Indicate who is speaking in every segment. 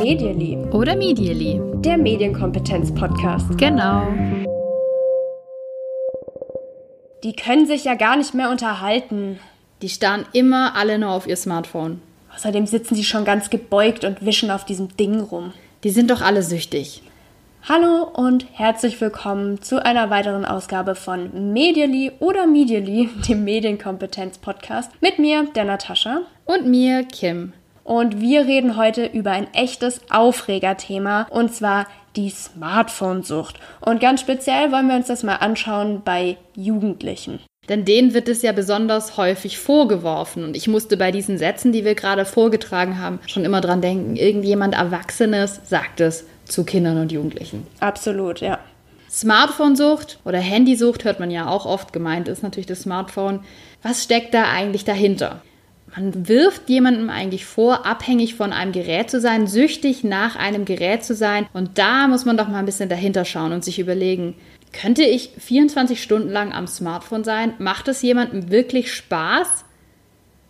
Speaker 1: Medially.
Speaker 2: Oder Medially.
Speaker 1: Der Medienkompetenz-Podcast.
Speaker 2: Genau.
Speaker 1: Die können sich ja gar nicht mehr unterhalten.
Speaker 2: Die starren immer alle nur auf ihr Smartphone.
Speaker 1: Außerdem sitzen sie schon ganz gebeugt und wischen auf diesem Ding rum.
Speaker 2: Die sind doch alle süchtig.
Speaker 1: Hallo und herzlich willkommen zu einer weiteren Ausgabe von Medially oder Medially, dem Medienkompetenz-Podcast, mit mir, der Natascha.
Speaker 2: Und mir, Kim.
Speaker 1: Und wir reden heute über ein echtes Aufregerthema und zwar die Smartphone-Sucht. Und ganz speziell wollen wir uns das mal anschauen bei Jugendlichen.
Speaker 2: Denn denen wird es ja besonders häufig vorgeworfen. Und ich musste bei diesen Sätzen, die wir gerade vorgetragen haben, schon immer dran denken, irgendjemand Erwachsenes sagt es zu Kindern und Jugendlichen.
Speaker 1: Absolut, ja.
Speaker 2: Smartphone-Sucht oder Handysucht hört man ja auch oft. Gemeint ist natürlich das Smartphone. Was steckt da eigentlich dahinter? Man wirft jemandem eigentlich vor, abhängig von einem Gerät zu sein, süchtig nach einem Gerät zu sein. Und da muss man doch mal ein bisschen dahinter schauen und sich überlegen, könnte ich 24 Stunden lang am Smartphone sein? Macht es jemandem wirklich Spaß?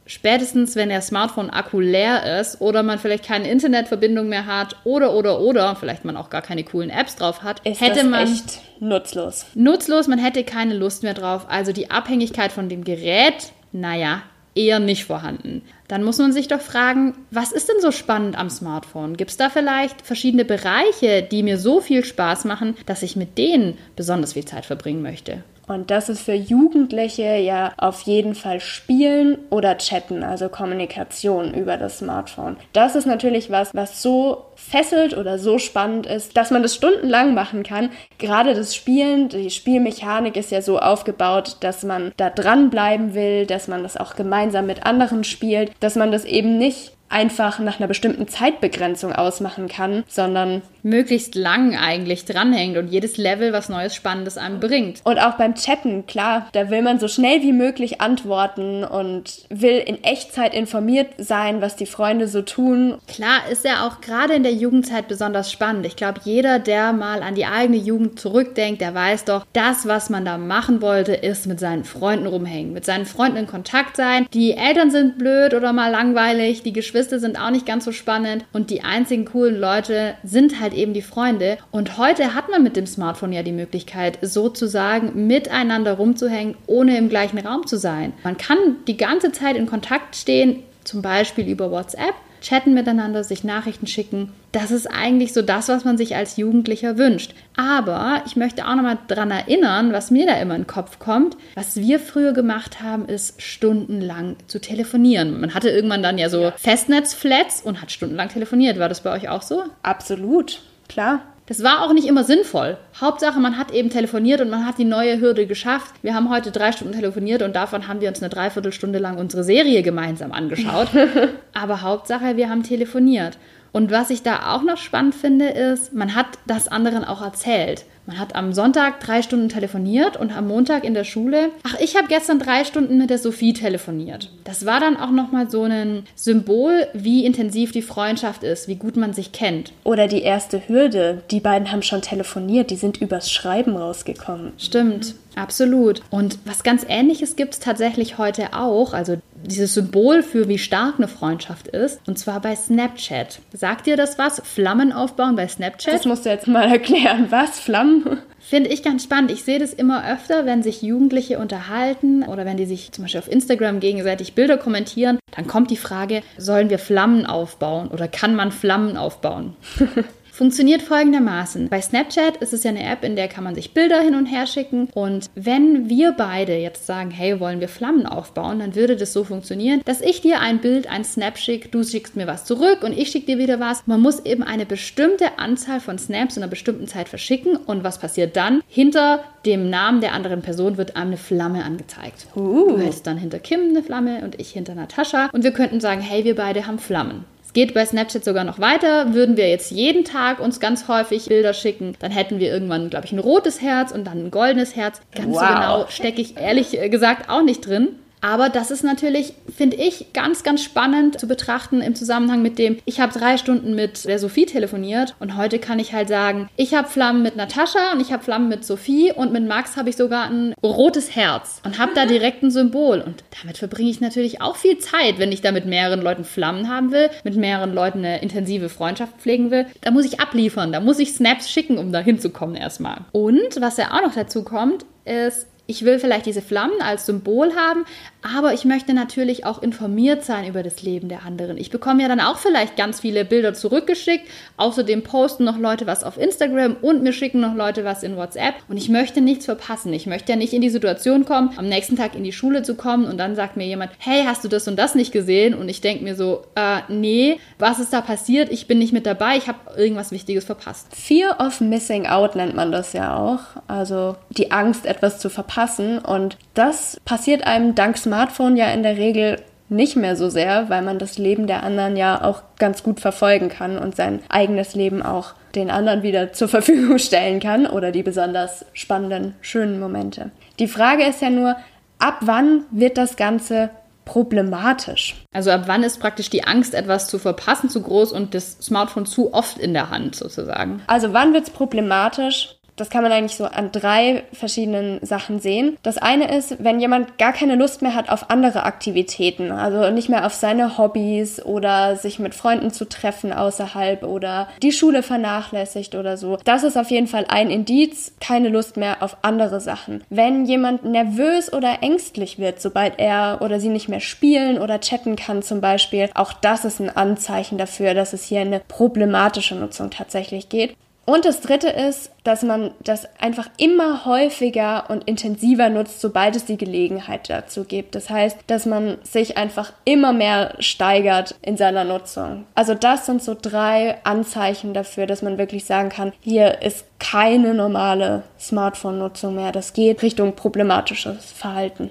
Speaker 2: Spätestens, wenn der Smartphone-Akku leer ist oder man vielleicht keine Internetverbindung mehr hat oder, oder, oder, vielleicht man auch gar keine coolen Apps drauf hat,
Speaker 1: Ist
Speaker 2: hätte man
Speaker 1: echt nutzlos.
Speaker 2: nutzlos, man hätte keine Lust mehr drauf. Also die Abhängigkeit von dem Gerät, naja, eher nicht vorhanden. Dann muss man sich doch fragen, was ist denn so spannend am Smartphone? Gibt es da vielleicht verschiedene Bereiche, die mir so viel Spaß machen, dass ich mit denen besonders viel Zeit verbringen möchte?
Speaker 1: Und das ist für Jugendliche ja auf jeden Fall Spielen oder Chatten, also Kommunikation über das Smartphone. Das ist natürlich was, was so fesselt oder so spannend ist, dass man das stundenlang machen kann. Gerade das Spielen, die Spielmechanik ist ja so aufgebaut, dass man da dranbleiben will, dass man das auch gemeinsam mit anderen spielt, dass man das eben nicht einfach nach einer bestimmten Zeitbegrenzung ausmachen kann, sondern
Speaker 2: Möglichst lang eigentlich dranhängt und jedes Level was Neues, Spannendes einem bringt.
Speaker 1: Und auch beim Chatten, klar, da will man so schnell wie möglich antworten und will in Echtzeit informiert sein, was die Freunde so tun.
Speaker 2: Klar ist ja auch gerade in der Jugendzeit besonders spannend. Ich glaube, jeder, der mal an die eigene Jugend zurückdenkt, der weiß doch, das, was man da machen wollte, ist mit seinen Freunden rumhängen, mit seinen Freunden in Kontakt sein. Die Eltern sind blöd oder mal langweilig, die Geschwister sind auch nicht ganz so spannend und die einzigen coolen Leute sind halt eben die Freunde. Und heute hat man mit dem Smartphone ja die Möglichkeit, sozusagen miteinander rumzuhängen, ohne im gleichen Raum zu sein. Man kann die ganze Zeit in Kontakt stehen, zum Beispiel über WhatsApp, chatten miteinander, sich Nachrichten schicken. Das ist eigentlich so das, was man sich als Jugendlicher wünscht. Aber ich möchte auch nochmal daran erinnern, was mir da immer in den Kopf kommt. Was wir früher gemacht haben, ist stundenlang zu telefonieren. Man hatte irgendwann dann ja so Festnetzflats und hat stundenlang telefoniert. War das bei euch auch so?
Speaker 1: Absolut, klar.
Speaker 2: Das war auch nicht immer sinnvoll. Hauptsache, man hat eben telefoniert und man hat die neue Hürde geschafft. Wir haben heute drei Stunden telefoniert und davon haben wir uns eine Dreiviertelstunde lang unsere Serie gemeinsam angeschaut. Aber Hauptsache, wir haben telefoniert. Und was ich da auch noch spannend finde, ist, man hat das anderen auch erzählt. Man hat am Sonntag drei Stunden telefoniert und am Montag in der Schule, ach, ich habe gestern drei Stunden mit der Sophie telefoniert. Das war dann auch nochmal so ein Symbol, wie intensiv die Freundschaft ist, wie gut man sich kennt.
Speaker 1: Oder die erste Hürde. Die beiden haben schon telefoniert, die sind übers Schreiben rausgekommen.
Speaker 2: Stimmt, absolut. Und was ganz Ähnliches gibt es tatsächlich heute auch, also dieses Symbol für wie stark eine Freundschaft ist, und zwar bei Snapchat. Sagt dir das was? Flammen aufbauen bei Snapchat?
Speaker 1: Das musst du jetzt mal erklären. Was? Flammen?
Speaker 2: Finde ich ganz spannend. Ich sehe das immer öfter, wenn sich Jugendliche unterhalten oder wenn die sich zum Beispiel auf Instagram gegenseitig Bilder kommentieren, dann kommt die Frage, sollen wir Flammen aufbauen oder kann man Flammen aufbauen? Funktioniert folgendermaßen. Bei Snapchat ist es ja eine App, in der kann man sich Bilder hin und her schicken. Und wenn wir beide jetzt sagen, hey, wollen wir Flammen aufbauen, dann würde das so funktionieren, dass ich dir ein Bild, ein Snap schicke, du schickst mir was zurück und ich schicke dir wieder was. Man muss eben eine bestimmte Anzahl von Snaps in einer bestimmten Zeit verschicken. Und was passiert dann? Hinter dem Namen der anderen Person wird einem eine Flamme angezeigt.
Speaker 1: Uh.
Speaker 2: Du hältst dann hinter Kim eine Flamme und ich hinter Natascha. Und wir könnten sagen, hey, wir beide haben Flammen. Geht bei Snapchat sogar noch weiter. Würden wir jetzt jeden Tag uns ganz häufig Bilder schicken, dann hätten wir irgendwann, glaube ich, ein rotes Herz und dann ein goldenes Herz. Ganz so
Speaker 1: Wow.
Speaker 2: genau stecke ich ehrlich gesagt auch nicht drin. Aber das ist natürlich, finde ich, ganz, ganz spannend zu betrachten im Zusammenhang mit dem, ich habe drei Stunden mit der Sophie telefoniert und heute kann ich halt sagen, ich habe Flammen mit Natascha und ich habe Flammen mit Sophie und mit Max habe ich sogar ein rotes Herz und habe da direkt ein Symbol. Und damit verbringe ich natürlich auch viel Zeit, wenn ich da mit mehreren Leuten Flammen haben will, mit mehreren Leuten eine intensive Freundschaft pflegen will. Da muss ich abliefern, da muss ich Snaps schicken, um da hinzukommen erstmal. Und was ja auch noch dazu kommt, ist, ich will vielleicht diese Flammen als Symbol haben, aber ich möchte natürlich auch informiert sein über das Leben der anderen. Ich bekomme ja dann auch vielleicht ganz viele Bilder zurückgeschickt. Außerdem posten noch Leute was auf Instagram und mir schicken noch Leute was in WhatsApp. Und ich möchte nichts verpassen. Ich möchte ja nicht in die Situation kommen, am nächsten Tag in die Schule zu kommen und dann sagt mir jemand, hey, hast du das und das nicht gesehen? Und ich denke mir so, äh, nee, was ist da passiert? Ich bin nicht mit dabei. Ich habe irgendwas Wichtiges verpasst.
Speaker 1: Fear of Missing Out nennt man das ja auch. Also die Angst, etwas zu verpassen passen. Und das passiert einem dank Smartphone ja in der Regel nicht mehr so sehr, weil man das Leben der anderen ja auch ganz gut verfolgen kann und sein eigenes Leben auch den anderen wieder zur Verfügung stellen kann oder die besonders spannenden, schönen Momente. Die Frage ist ja nur, ab wann wird das Ganze problematisch?
Speaker 2: Also ab wann ist praktisch die Angst, etwas zu verpassen, zu groß und das Smartphone zu oft in der Hand sozusagen?
Speaker 1: Also wann wird es problematisch? Das kann man eigentlich so an drei verschiedenen Sachen sehen. Das eine ist, wenn jemand gar keine Lust mehr hat auf andere Aktivitäten, also nicht mehr auf seine Hobbys oder sich mit Freunden zu treffen außerhalb oder die Schule vernachlässigt oder so. Das ist auf jeden Fall ein Indiz, keine Lust mehr auf andere Sachen. Wenn jemand nervös oder ängstlich wird, sobald er oder sie nicht mehr spielen oder chatten kann zum Beispiel, auch das ist ein Anzeichen dafür, dass es hier eine problematische Nutzung tatsächlich geht. Und das Dritte ist, dass man das einfach immer häufiger und intensiver nutzt, sobald es die Gelegenheit dazu gibt. Das heißt, dass man sich einfach immer mehr steigert in seiner Nutzung. Also das sind so drei Anzeichen dafür, dass man wirklich sagen kann, hier ist keine normale Smartphone-Nutzung mehr. Das geht Richtung problematisches Verhalten.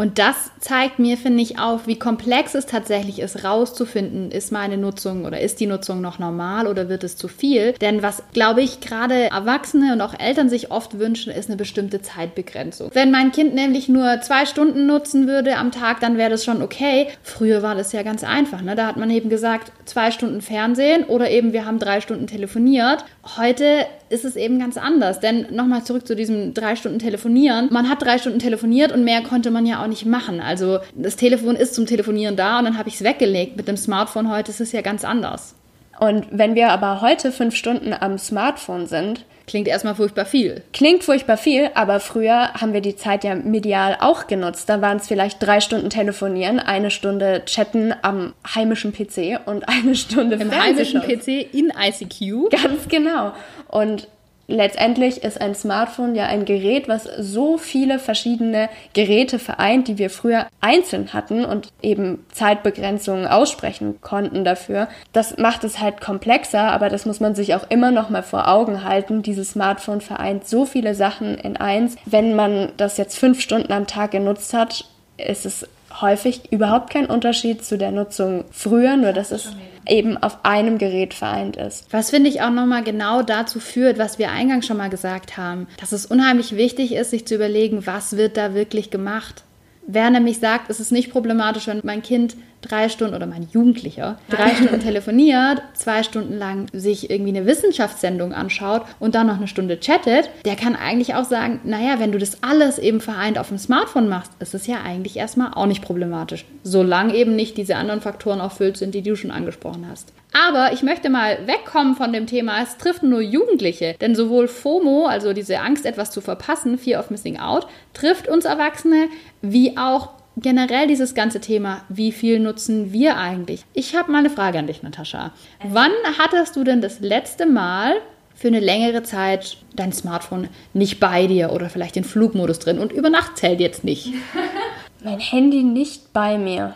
Speaker 2: Und das zeigt mir, finde ich, auf, wie komplex es tatsächlich ist, rauszufinden, ist meine Nutzung oder ist die Nutzung noch normal oder wird es zu viel? Denn was, glaube ich, gerade Erwachsene und auch Eltern sich oft wünschen, ist eine bestimmte Zeitbegrenzung. Wenn mein Kind nämlich nur zwei Stunden nutzen würde am Tag, dann wäre das schon okay. Früher war das ja ganz einfach. Ne? Da hat man eben gesagt, zwei Stunden Fernsehen oder eben wir haben drei Stunden telefoniert. Heute ist es eben ganz anders. Denn nochmal zurück zu diesem drei Stunden Telefonieren. Man hat drei Stunden telefoniert und mehr konnte man ja auch nicht machen. Also das Telefon ist zum Telefonieren da und dann habe ich es weggelegt. Mit dem Smartphone heute ist es ja ganz anders.
Speaker 1: Und wenn wir aber heute fünf Stunden am Smartphone sind,
Speaker 2: Klingt erstmal furchtbar viel.
Speaker 1: Klingt furchtbar viel, aber früher haben wir die Zeit ja medial auch genutzt. Da waren es vielleicht drei Stunden telefonieren, eine Stunde chatten am heimischen PC und eine Stunde
Speaker 2: Im heimischen PC in ICQ.
Speaker 1: Ganz genau. Und letztendlich ist ein Smartphone ja ein Gerät, was so viele verschiedene Geräte vereint, die wir früher einzeln hatten und eben Zeitbegrenzungen aussprechen konnten dafür. Das macht es halt komplexer, aber das muss man sich auch immer noch mal vor Augen halten. Dieses Smartphone vereint so viele Sachen in eins. Wenn man das jetzt fünf Stunden am Tag genutzt hat, ist es häufig überhaupt kein Unterschied zu der Nutzung früher, nur dass es eben auf einem Gerät vereint ist.
Speaker 2: Was finde ich auch nochmal genau dazu führt, was wir eingangs schon mal gesagt haben, dass es unheimlich wichtig ist, sich zu überlegen, was wird da wirklich gemacht. Wer nämlich sagt, es ist nicht problematisch, wenn mein Kind drei Stunden oder mein Jugendlicher drei Stunden telefoniert, zwei Stunden lang sich irgendwie eine Wissenschaftssendung anschaut und dann noch eine Stunde chattet, der kann eigentlich auch sagen, naja, wenn du das alles eben vereint auf dem Smartphone machst, ist es ja eigentlich erstmal auch nicht problematisch. Solange eben nicht diese anderen Faktoren erfüllt sind, die du schon angesprochen hast. Aber ich möchte mal wegkommen von dem Thema, es trifft nur Jugendliche. Denn sowohl FOMO, also diese Angst, etwas zu verpassen, Fear of Missing Out, trifft uns Erwachsene, wie auch generell dieses ganze Thema, wie viel nutzen wir eigentlich? Ich habe mal eine Frage an dich, Natascha. Wann hattest du denn das letzte Mal für eine längere Zeit dein Smartphone nicht bei dir oder vielleicht den Flugmodus drin und über Nacht zählt jetzt nicht?
Speaker 1: mein Handy nicht bei mir.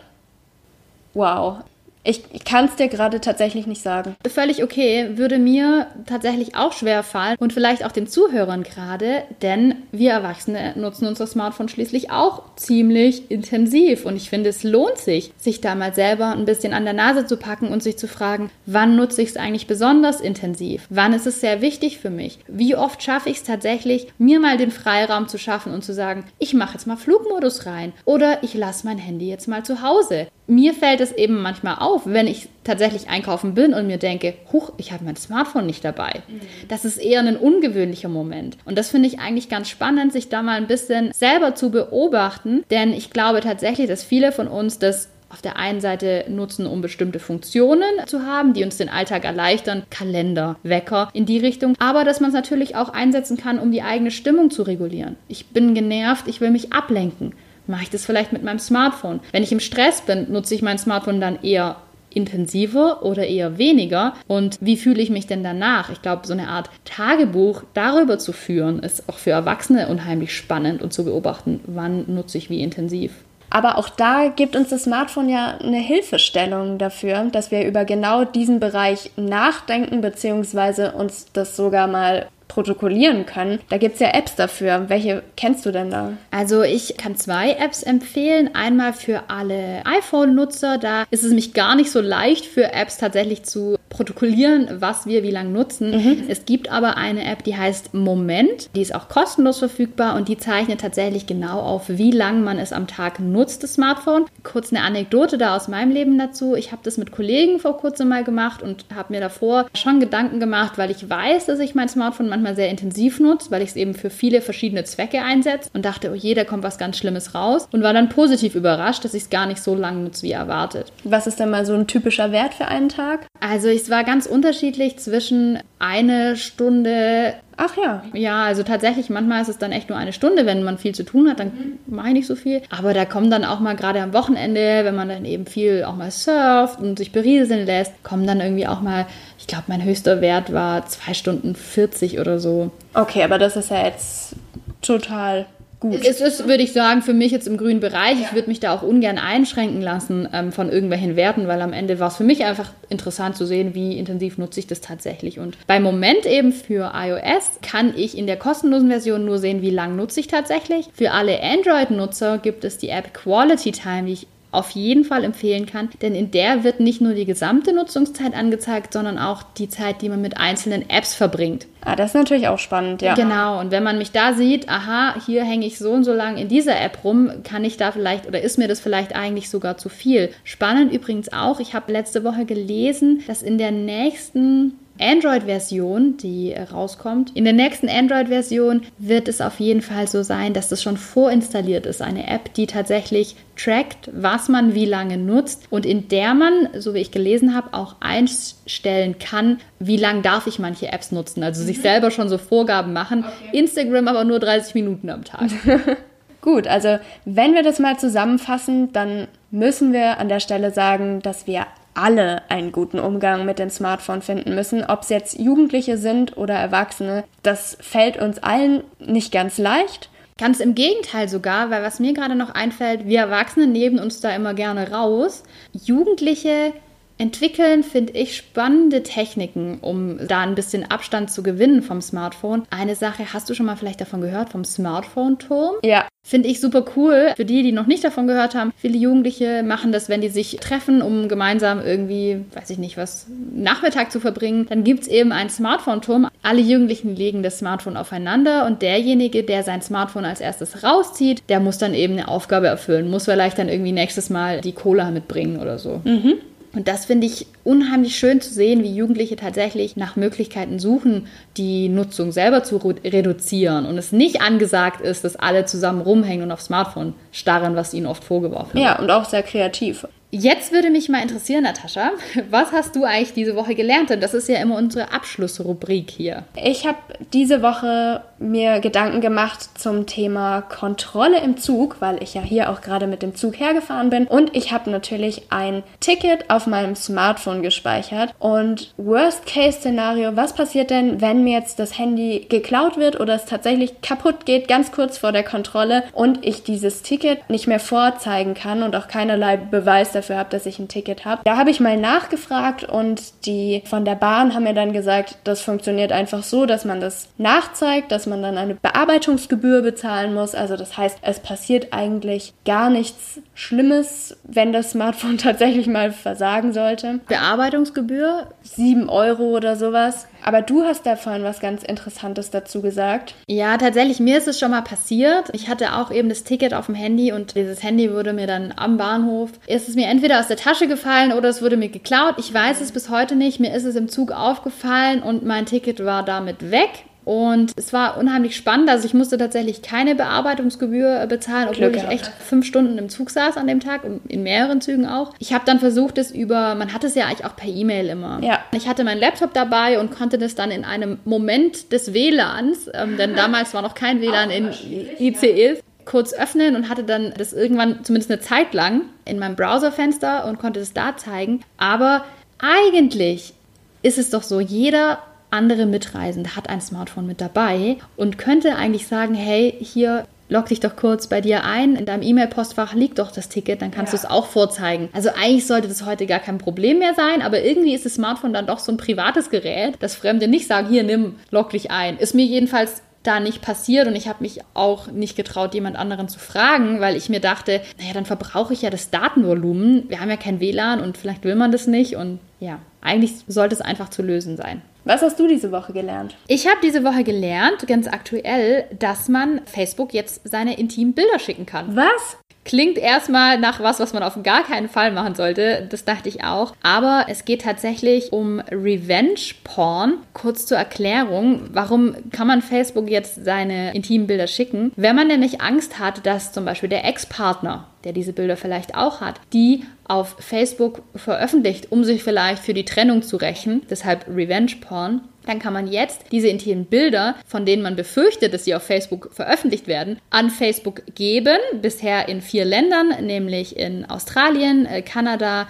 Speaker 1: Wow. Ich, ich kann es dir gerade tatsächlich nicht sagen.
Speaker 2: Völlig okay, würde mir tatsächlich auch schwer fallen und vielleicht auch den Zuhörern gerade, denn wir Erwachsene nutzen unser Smartphone schließlich auch ziemlich intensiv und ich finde, es lohnt sich, sich da mal selber ein bisschen an der Nase zu packen und sich zu fragen, wann nutze ich es eigentlich besonders intensiv? Wann ist es sehr wichtig für mich? Wie oft schaffe ich es tatsächlich, mir mal den Freiraum zu schaffen und zu sagen, ich mache jetzt mal Flugmodus rein oder ich lasse mein Handy jetzt mal zu Hause mir fällt es eben manchmal auf, wenn ich tatsächlich einkaufen bin und mir denke, huch, ich habe mein Smartphone nicht dabei. Mhm. Das ist eher ein ungewöhnlicher Moment. Und das finde ich eigentlich ganz spannend, sich da mal ein bisschen selber zu beobachten, denn ich glaube tatsächlich, dass viele von uns das auf der einen Seite nutzen, um bestimmte Funktionen zu haben, die uns den Alltag erleichtern, Kalender, Wecker in die Richtung, aber dass man es natürlich auch einsetzen kann, um die eigene Stimmung zu regulieren. Ich bin genervt, ich will mich ablenken mache ich das vielleicht mit meinem Smartphone. Wenn ich im Stress bin, nutze ich mein Smartphone dann eher intensiver oder eher weniger und wie fühle ich mich denn danach? Ich glaube, so eine Art Tagebuch darüber zu führen, ist auch für Erwachsene unheimlich spannend und zu beobachten, wann nutze ich wie intensiv.
Speaker 1: Aber auch da gibt uns das Smartphone ja eine Hilfestellung dafür, dass wir über genau diesen Bereich nachdenken bzw. uns das sogar mal protokollieren können. Da gibt es ja Apps dafür. Welche kennst du denn da?
Speaker 2: Also ich kann zwei Apps empfehlen. Einmal für alle iPhone-Nutzer. Da ist es nämlich gar nicht so leicht für Apps tatsächlich zu protokollieren, was wir wie lange nutzen. Mhm. Es gibt aber eine App, die heißt Moment. Die ist auch kostenlos verfügbar und die zeichnet tatsächlich genau auf, wie lange man es am Tag nutzt, das Smartphone. Kurz eine Anekdote da aus meinem Leben dazu. Ich habe das mit Kollegen vor kurzem mal gemacht und habe mir davor schon Gedanken gemacht, weil ich weiß, dass ich mein Smartphone manchmal sehr intensiv nutze, weil ich es eben für viele verschiedene Zwecke einsetze und dachte, oh je, da kommt was ganz Schlimmes raus und war dann positiv überrascht, dass ich es gar nicht so lange nutze wie erwartet.
Speaker 1: Was ist denn mal so ein typischer Wert für einen Tag?
Speaker 2: Also es war ganz unterschiedlich zwischen eine Stunde.
Speaker 1: Ach ja.
Speaker 2: Ja, also tatsächlich, manchmal ist es dann echt nur eine Stunde, wenn man viel zu tun hat, dann mhm. mache ich nicht so viel. Aber da kommen dann auch mal gerade am Wochenende, wenn man dann eben viel auch mal surft und sich berieseln lässt, kommen dann irgendwie auch mal, ich glaube, mein höchster Wert war zwei Stunden 40 oder so.
Speaker 1: Okay, aber das ist ja jetzt total gut.
Speaker 2: Es ist, würde ich sagen, für mich jetzt im grünen Bereich. Ich würde mich da auch ungern einschränken lassen ähm, von irgendwelchen Werten, weil am Ende war es für mich einfach interessant zu sehen, wie intensiv nutze ich das tatsächlich. Und beim Moment eben für iOS kann ich in der kostenlosen Version nur sehen, wie lang nutze ich tatsächlich. Für alle Android-Nutzer gibt es die App Quality Time, die ich auf jeden Fall empfehlen kann, denn in der wird nicht nur die gesamte Nutzungszeit angezeigt, sondern auch die Zeit, die man mit einzelnen Apps verbringt.
Speaker 1: Ah, das ist natürlich auch spannend, ja.
Speaker 2: Genau, und wenn man mich da sieht, aha, hier hänge ich so und so lang in dieser App rum, kann ich da vielleicht oder ist mir das vielleicht eigentlich sogar zu viel. Spannend übrigens auch, ich habe letzte Woche gelesen, dass in der nächsten Android-Version, die rauskommt. In der nächsten Android-Version wird es auf jeden Fall so sein, dass das schon vorinstalliert ist. Eine App, die tatsächlich trackt, was man wie lange nutzt und in der man, so wie ich gelesen habe, auch einstellen kann, wie lange darf ich manche Apps nutzen. Also mhm. sich selber schon so Vorgaben machen. Okay. Instagram aber nur 30 Minuten am Tag.
Speaker 1: Gut, also wenn wir das mal zusammenfassen, dann müssen wir an der Stelle sagen, dass wir alle einen guten Umgang mit dem Smartphone finden müssen, ob es jetzt Jugendliche sind oder Erwachsene. Das fällt uns allen nicht ganz leicht.
Speaker 2: Ganz im Gegenteil sogar, weil was mir gerade noch einfällt, wir Erwachsene nehmen uns da immer gerne raus. Jugendliche entwickeln, finde ich, spannende Techniken, um da ein bisschen Abstand zu gewinnen vom Smartphone. Eine Sache, hast du schon mal vielleicht davon gehört, vom Smartphone-Turm?
Speaker 1: Ja.
Speaker 2: Finde ich super cool. Für die, die noch nicht davon gehört haben, viele Jugendliche machen das, wenn die sich treffen, um gemeinsam irgendwie, weiß ich nicht, was Nachmittag zu verbringen. Dann gibt es eben einen Smartphone-Turm. Alle Jugendlichen legen das Smartphone aufeinander und derjenige, der sein Smartphone als erstes rauszieht, der muss dann eben eine Aufgabe erfüllen, muss vielleicht dann irgendwie nächstes Mal die Cola mitbringen oder so.
Speaker 1: Mhm.
Speaker 2: Und das finde ich unheimlich schön zu sehen, wie Jugendliche tatsächlich nach Möglichkeiten suchen, die Nutzung selber zu reduzieren und es nicht angesagt ist, dass alle zusammen rumhängen und aufs Smartphone starren, was ihnen oft vorgeworfen
Speaker 1: wird. Ja, und auch sehr kreativ.
Speaker 2: Jetzt würde mich mal interessieren, Natascha, was hast du eigentlich diese Woche gelernt? Denn das ist ja immer unsere Abschlussrubrik hier.
Speaker 1: Ich habe diese Woche mir Gedanken gemacht zum Thema Kontrolle im Zug, weil ich ja hier auch gerade mit dem Zug hergefahren bin. Und ich habe natürlich ein Ticket auf meinem Smartphone gespeichert. Und Worst-Case-Szenario, was passiert denn, wenn mir jetzt das Handy geklaut wird oder es tatsächlich kaputt geht, ganz kurz vor der Kontrolle und ich dieses Ticket nicht mehr vorzeigen kann und auch keinerlei Beweis dafür habe, dass ich ein Ticket habe. Da habe ich mal nachgefragt und die von der Bahn haben mir dann gesagt, das funktioniert einfach so, dass man das nachzeigt, dass man dann eine Bearbeitungsgebühr bezahlen muss. Also das heißt, es passiert eigentlich gar nichts Schlimmes, wenn das Smartphone tatsächlich mal versagen sollte.
Speaker 2: Bearbeitungsgebühr?
Speaker 1: Sieben Euro oder sowas. Aber du hast da vorhin was ganz Interessantes dazu gesagt.
Speaker 2: Ja, tatsächlich, mir ist es schon mal passiert. Ich hatte auch eben das Ticket auf dem Handy und dieses Handy wurde mir dann am Bahnhof, ist es mir entweder aus der Tasche gefallen oder es wurde mir geklaut. Ich weiß es bis heute nicht. Mir ist es im Zug aufgefallen und mein Ticket war damit weg. Und es war unheimlich spannend. Also ich musste tatsächlich keine Bearbeitungsgebühr bezahlen, obwohl Glück ich echt fünf Stunden im Zug saß an dem Tag und in mehreren Zügen auch. Ich habe dann versucht, es über, man hat es ja eigentlich auch per E-Mail immer.
Speaker 1: Ja.
Speaker 2: Ich hatte meinen Laptop dabei und konnte das dann in einem Moment des WLANs, ähm, denn damals war noch kein WLAN in ICEs, kurz öffnen und hatte dann das irgendwann zumindest eine Zeit lang in meinem Browserfenster und konnte es da zeigen. Aber eigentlich ist es doch so, jeder andere Mitreisende hat ein Smartphone mit dabei und könnte eigentlich sagen, hey, hier log dich doch kurz bei dir ein, in deinem E-Mail-Postfach liegt doch das Ticket, dann kannst ja. du es auch vorzeigen. Also eigentlich sollte das heute gar kein Problem mehr sein, aber irgendwie ist das Smartphone dann doch so ein privates Gerät, dass Fremde nicht sagen, hier nimm, log dich ein. Ist mir jedenfalls da nicht passiert und ich habe mich auch nicht getraut, jemand anderen zu fragen, weil ich mir dachte, naja, dann verbrauche ich ja das Datenvolumen. Wir haben ja kein WLAN und vielleicht will man das nicht und ja, eigentlich sollte es einfach zu lösen sein.
Speaker 1: Was hast du diese Woche gelernt?
Speaker 2: Ich habe diese Woche gelernt, ganz aktuell, dass man Facebook jetzt seine intimen Bilder schicken kann.
Speaker 1: Was?
Speaker 2: Klingt erstmal nach was, was man auf gar keinen Fall machen sollte. Das dachte ich auch. Aber es geht tatsächlich um Revenge Porn. Kurz zur Erklärung. Warum kann man Facebook jetzt seine intimen Bilder schicken? Wenn man nämlich Angst hat, dass zum Beispiel der Ex-Partner der diese Bilder vielleicht auch hat, die auf Facebook veröffentlicht, um sich vielleicht für die Trennung zu rächen, deshalb Revenge Porn, dann kann man jetzt diese intimen Bilder, von denen man befürchtet, dass sie auf Facebook veröffentlicht werden, an Facebook geben. Bisher in vier Ländern, nämlich in Australien, äh, Kanada,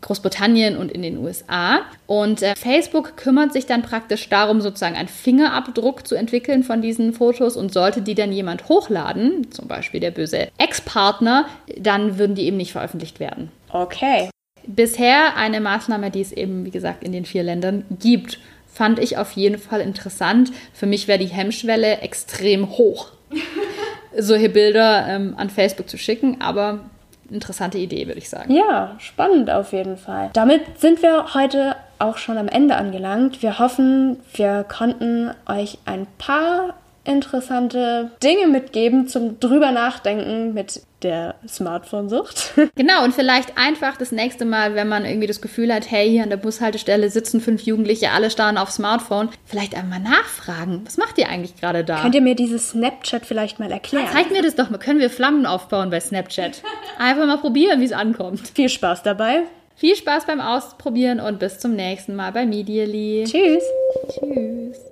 Speaker 2: Großbritannien und in den USA. Und äh, Facebook kümmert sich dann praktisch darum, sozusagen einen Fingerabdruck zu entwickeln von diesen Fotos und sollte die dann jemand hochladen, zum Beispiel der böse Ex-Partner, dann würden die eben nicht veröffentlicht werden.
Speaker 1: Okay.
Speaker 2: Bisher eine Maßnahme, die es eben, wie gesagt, in den vier Ländern gibt, fand ich auf jeden Fall interessant. Für mich wäre die Hemmschwelle extrem hoch, solche Bilder ähm, an Facebook zu schicken, aber interessante Idee, würde ich sagen.
Speaker 1: Ja, spannend auf jeden Fall. Damit sind wir heute auch schon am Ende angelangt. Wir hoffen, wir konnten euch ein paar interessante Dinge mitgeben zum drüber nachdenken mit der Smartphone-Sucht.
Speaker 2: Genau, und vielleicht einfach das nächste Mal, wenn man irgendwie das Gefühl hat, hey, hier an der Bushaltestelle sitzen fünf Jugendliche, alle starren auf Smartphone, vielleicht einmal nachfragen, was macht ihr eigentlich gerade da?
Speaker 1: Könnt ihr mir dieses Snapchat vielleicht mal erklären?
Speaker 2: Zeig mir das doch mal, können wir Flammen aufbauen bei Snapchat? Einfach mal probieren, wie es ankommt.
Speaker 1: Viel Spaß dabei.
Speaker 2: Viel Spaß beim Ausprobieren und bis zum nächsten Mal bei Medially.
Speaker 1: Tschüss.
Speaker 2: Tschüss.